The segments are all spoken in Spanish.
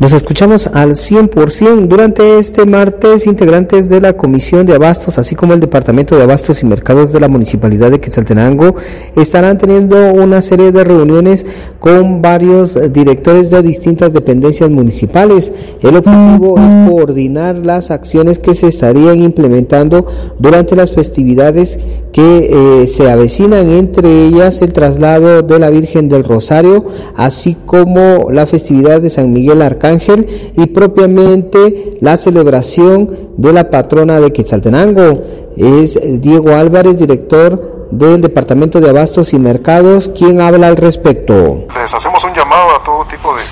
Nos escuchamos al 100%. Durante este martes, integrantes de la Comisión de Abastos, así como el Departamento de Abastos y Mercados de la Municipalidad de Quetzaltenango, estarán teniendo una serie de reuniones con varios directores de distintas dependencias municipales. El objetivo es coordinar las acciones que se estarían implementando durante las festividades que eh, se avecinan, entre ellas el traslado de la Virgen del Rosario, así como la festividad de San Miguel Arcángel y propiamente la celebración de la patrona de Quetzaltenango. Es Diego Álvarez, director del Departamento de Abastos y Mercados, quien habla al respecto. Les hacemos un llamado a todo tipo de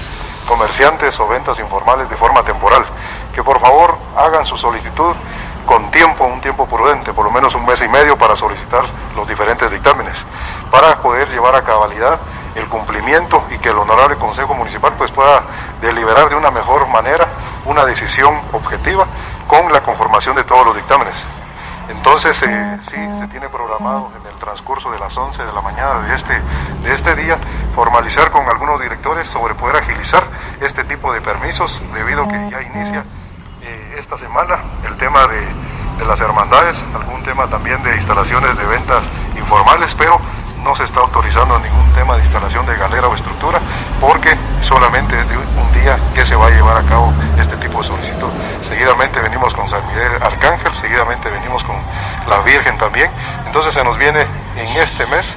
comerciantes o ventas informales de forma temporal, que por favor hagan su solicitud con tiempo, un tiempo prudente, por lo menos un mes y medio para solicitar los diferentes dictámenes, para poder llevar a cabalidad el cumplimiento y que el honorable Consejo Municipal pues pueda deliberar de una mejor manera una decisión objetiva con la conformación de todos los dictámenes. Entonces eh, sí, se tiene programado en el transcurso de las 11 de la mañana de este, de este día formalizar con algunos directores sobre poder agilizar este tipo de permisos debido a que ya inicia esta semana el tema de, las hermandades, algún tema también de instalaciones de ventas informales, pero no se está autorizando ningún tema de instalación de galera o estructura porque solamente es de un día que se va a llevar a cabo este tipo de solicitud. Seguidamente venimos con San Miguel Arcángel, seguidamente venimos con la Virgen también, entonces se nos viene en este mes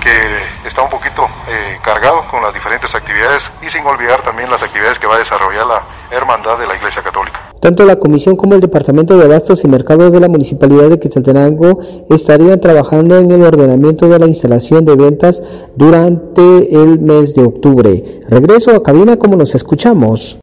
que está un poquito eh, cargado con las diferentes actividades y sin olvidar también las actividades que va a desarrollar la Hermandad de la Iglesia Católica. Tanto la Comisión como el Departamento de Abastos y Mercados de la Municipalidad de Quetzaltenango estarían trabajando en el ordenamiento de la instalación de ventas durante el mes de octubre. Regreso a cabina como nos escuchamos.